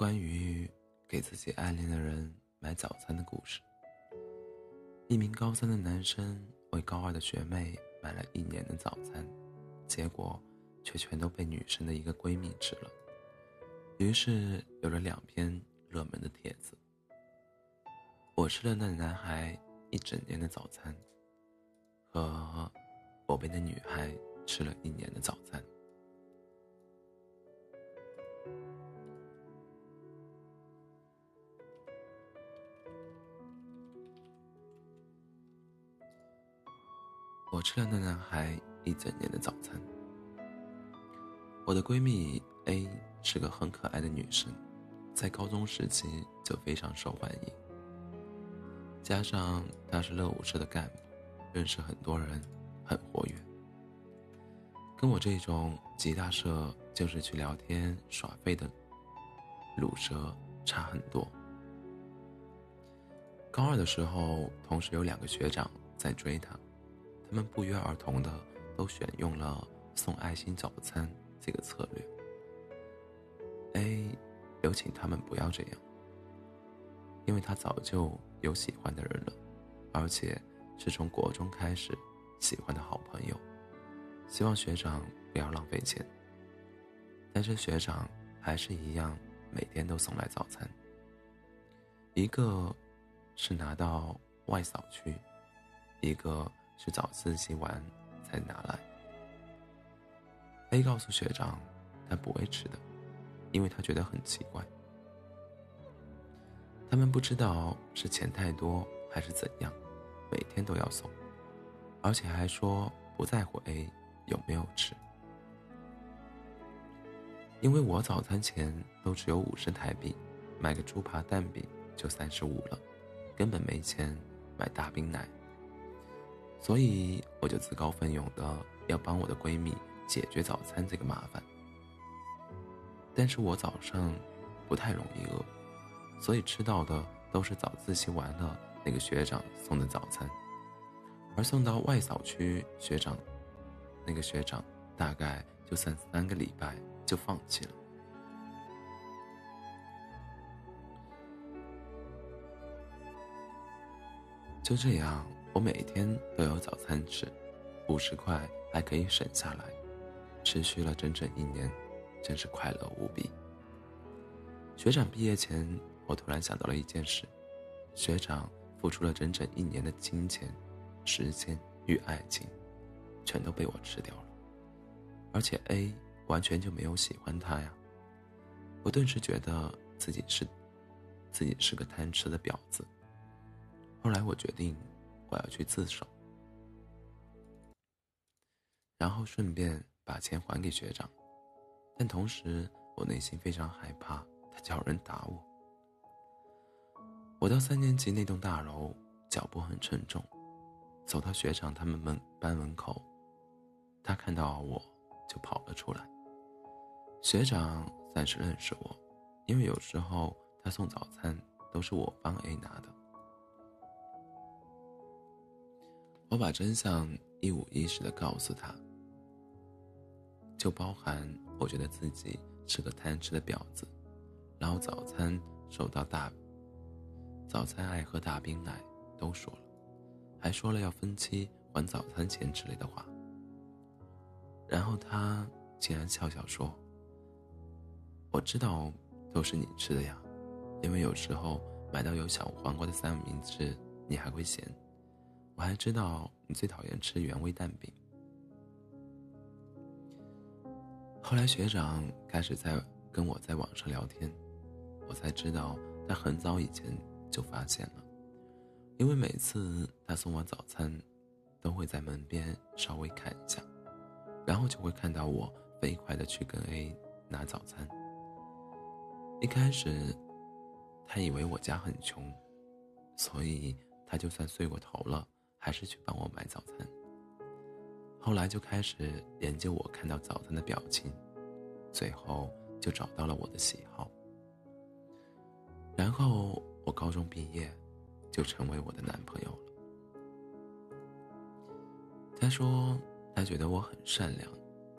关于给自己暗恋的人买早餐的故事。一名高三的男生为高二的学妹买了一年的早餐，结果却全都被女生的一个闺蜜吃了。于是有了两篇热门的帖子：我吃了那男孩一整年的早餐，和我被那女孩吃了一年的早餐。我吃了那男孩一整年的早餐。我的闺蜜 A 是个很可爱的女生，在高中时期就非常受欢迎。加上她是乐舞社的干部，认识很多人，很活跃。跟我这种吉他社就是去聊天耍废的鲁蛇差很多。高二的时候，同时有两个学长在追她。他们不约而同的都选用了送爱心早餐这个策略。A 有请他们不要这样，因为他早就有喜欢的人了，而且是从国中开始喜欢的好朋友，希望学长不要浪费钱。但是学长还是一样每天都送来早餐，一个是拿到外扫区，一个。是早自习完才拿来。A 告诉学长，他不会吃的，因为他觉得很奇怪。他们不知道是钱太多还是怎样，每天都要送，而且还说不在乎 A 有没有吃，因为我早餐钱都只有五十台币，买个猪扒蛋饼就三十五了，根本没钱买大冰奶。所以我就自告奋勇的要帮我的闺蜜解决早餐这个麻烦。但是我早上不太容易饿，所以吃到的都是早自习完了那个学长送的早餐，而送到外扫区学长，那个学长大概就算三个礼拜就放弃了。就这样。我每天都有早餐吃，五十块还可以省下来，持续了整整一年，真是快乐无比。学长毕业前，我突然想到了一件事：学长付出了整整一年的金钱、时间与爱情，全都被我吃掉了，而且 A 完全就没有喜欢他呀！我顿时觉得自己是，自己是个贪吃的婊子。后来我决定。我要去自首，然后顺便把钱还给学长，但同时我内心非常害怕他叫人打我。我到三年级那栋大楼，脚步很沉重，走到学长他们门班门口，他看到我就跑了出来。学长算是认识我，因为有时候他送早餐都是我帮 A 拿的。我把真相一五一十的告诉他，就包含我觉得自己是个贪吃的婊子，然后早餐受到大，早餐爱喝大冰奶都说了，还说了要分期还早餐钱之类的话。然后他竟然笑笑说：“我知道都是你吃的呀，因为有时候买到有小黄瓜的三明治，你还会嫌。”我还知道你最讨厌吃原味蛋饼。后来学长开始在跟我在网上聊天，我才知道他很早以前就发现了，因为每次他送完早餐，都会在门边稍微看一下，然后就会看到我飞快的去跟 A 拿早餐。一开始，他以为我家很穷，所以他就算睡过头了。还是去帮我买早餐。后来就开始研究我看到早餐的表情，最后就找到了我的喜好。然后我高中毕业，就成为我的男朋友了。他说他觉得我很善良，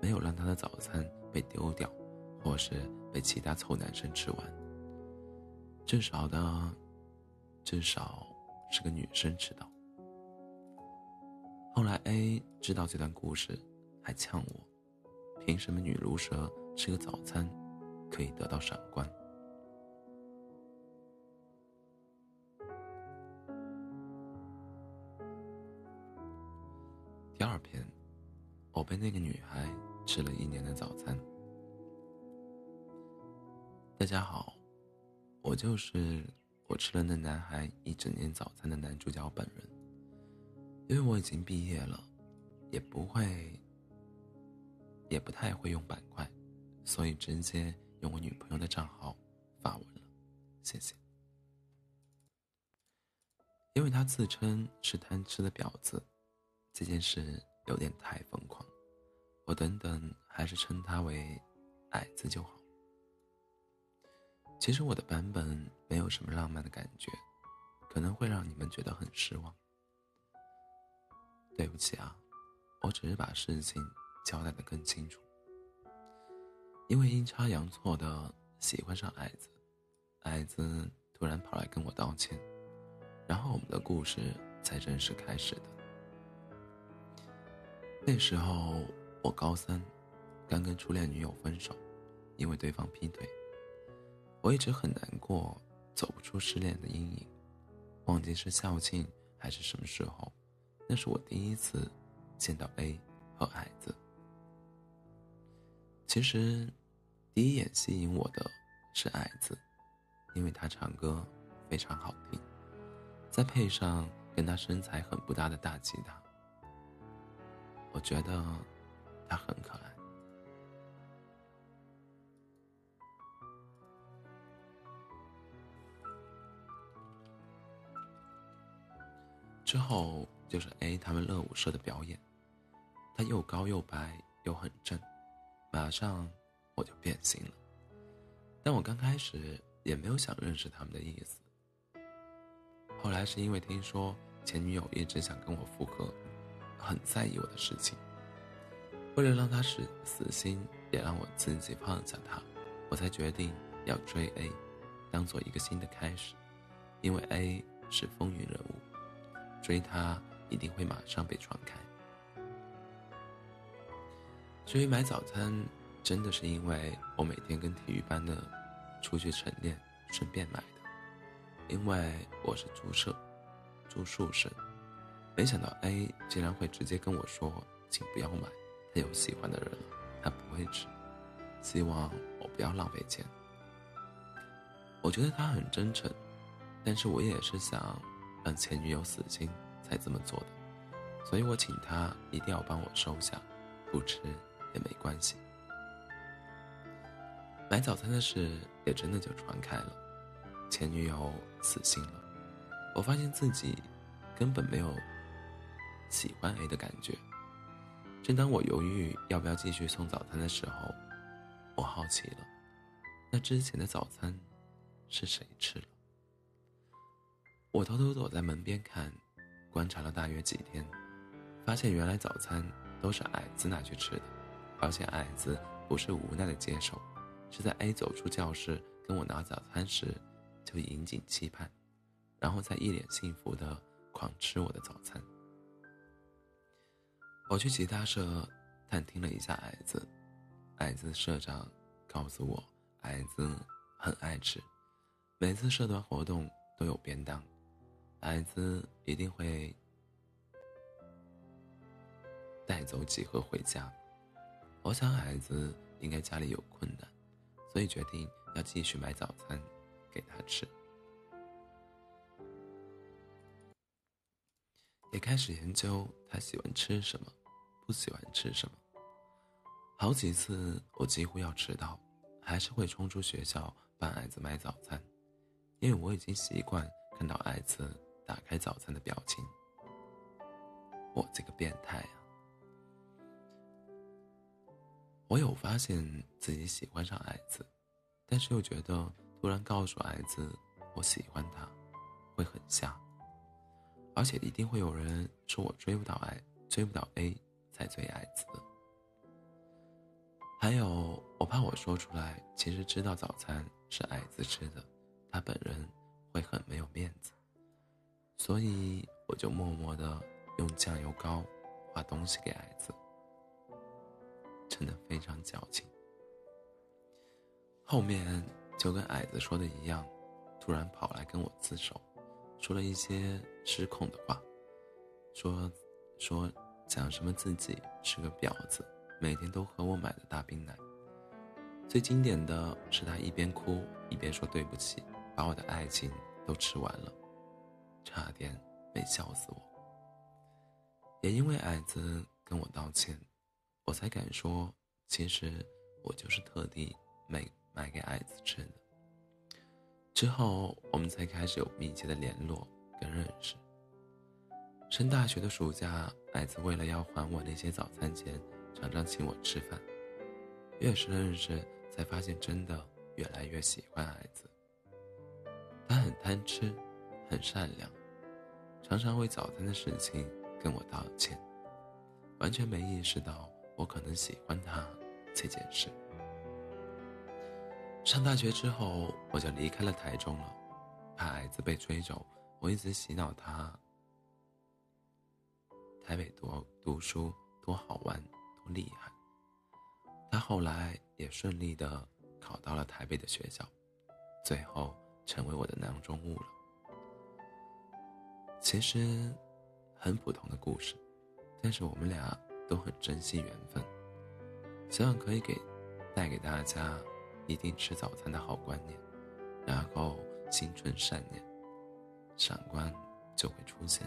没有让他的早餐被丢掉，或是被其他臭男生吃完，至少的，至少是个女生吃到。后来 A 知道这段故事，还呛我：凭什么女卢蛇吃个早餐可以得到赏关？第二篇，我被那个女孩吃了一年的早餐。大家好，我就是我吃了那男孩一整年早餐的男主角本人。因为我已经毕业了，也不会，也不太会用板块，所以直接用我女朋友的账号发文了，谢谢。因为他自称是贪吃的婊子。这件事有点太疯狂，我等等还是称他为矮子就好。其实我的版本没有什么浪漫的感觉，可能会让你们觉得很失望。对不起啊，我只是把事情交代的更清楚。因为阴差阳错的喜欢上矮子，矮子突然跑来跟我道歉，然后我们的故事才正式开始的。那时候我高三，刚跟初恋女友分手，因为对方劈腿。我一直很难过，走不出失恋的阴影。忘记是校庆还是什么时候，那是我第一次见到 A 和矮子。其实，第一眼吸引我的是矮子，因为他唱歌非常好听，再配上跟他身材很不搭的大吉他。我觉得他很可爱。之后就是 A 他们乐舞社的表演，他又高又白又很正，马上我就变心了。但我刚开始也没有想认识他们的意思。后来是因为听说前女友一直想跟我复合。很在意我的事情，为了让他死死心，也让我自己放下他，我才决定要追 A，当做一个新的开始。因为 A 是风云人物，追他一定会马上被传开。至于买早餐，真的是因为我每天跟体育班的出去晨练，顺便买的。因为我是住舍，住宿舍。没想到 A 竟然会直接跟我说：“请不要买，他有喜欢的人了，他不会吃。希望我不要浪费钱。”我觉得他很真诚，但是我也是想让前女友死心才这么做的，所以我请他一定要帮我收下，不吃也没关系。买早餐的事也真的就传开了，前女友死心了，我发现自己根本没有。喜欢 A 的感觉。正当我犹豫要不要继续送早餐的时候，我好奇了，那之前的早餐是谁吃了？我偷偷躲在门边看，观察了大约几天，发现原来早餐都是矮子拿去吃的，而且矮子不是无奈的接受，是在 A 走出教室跟我拿早餐时就引颈期盼，然后再一脸幸福的狂吃我的早餐。我去吉他社探听了一下矮子，矮子社长告诉我，矮子很爱吃，每次社团活动都有便当，矮子一定会带走几盒回家。我想矮子应该家里有困难，所以决定要继续买早餐给他吃。也开始研究他喜欢吃什么，不喜欢吃什么。好几次我几乎要迟到，还是会冲出学校帮矮子买早餐，因为我已经习惯看到矮子打开早餐的表情。我这个变态啊！我有发现自己喜欢上矮子，但是又觉得突然告诉矮子我喜欢他，会很瞎。而且一定会有人说我追不到矮，追不到 A 才追矮子。还有，我怕我说出来，其实知道早餐是矮子吃的，他本人会很没有面子，所以我就默默的用酱油膏画东西给矮子，真的非常矫情。后面就跟矮子说的一样，突然跑来跟我自首，说了一些失控的话，说说讲什么自己是个婊子，每天都喝我买的大冰奶。最经典的是他一边哭一边说对不起，把我的爱情都吃完了，差点没笑死我。也因为矮子跟我道歉，我才敢说，其实我就是特地买买给矮子吃的。之后我们才开始有密切的联络跟认识。升大学的暑假，矮子为了要还我那些早餐钱，常常请我吃饭。越是认识。才发现，真的越来越喜欢矮子。他很贪吃，很善良，常常为早餐的事情跟我道歉，完全没意识到我可能喜欢他这件事。上大学之后，我就离开了台中了，怕矮子被追走，我一直洗脑他，台北多读书多好玩多厉害。他后来。也顺利的考到了台北的学校，最后成为我的囊中物了。其实，很普通的故事，但是我们俩都很珍惜缘分，希望可以给带给大家一定吃早餐的好观念，然后心存善念，闪光就会出现。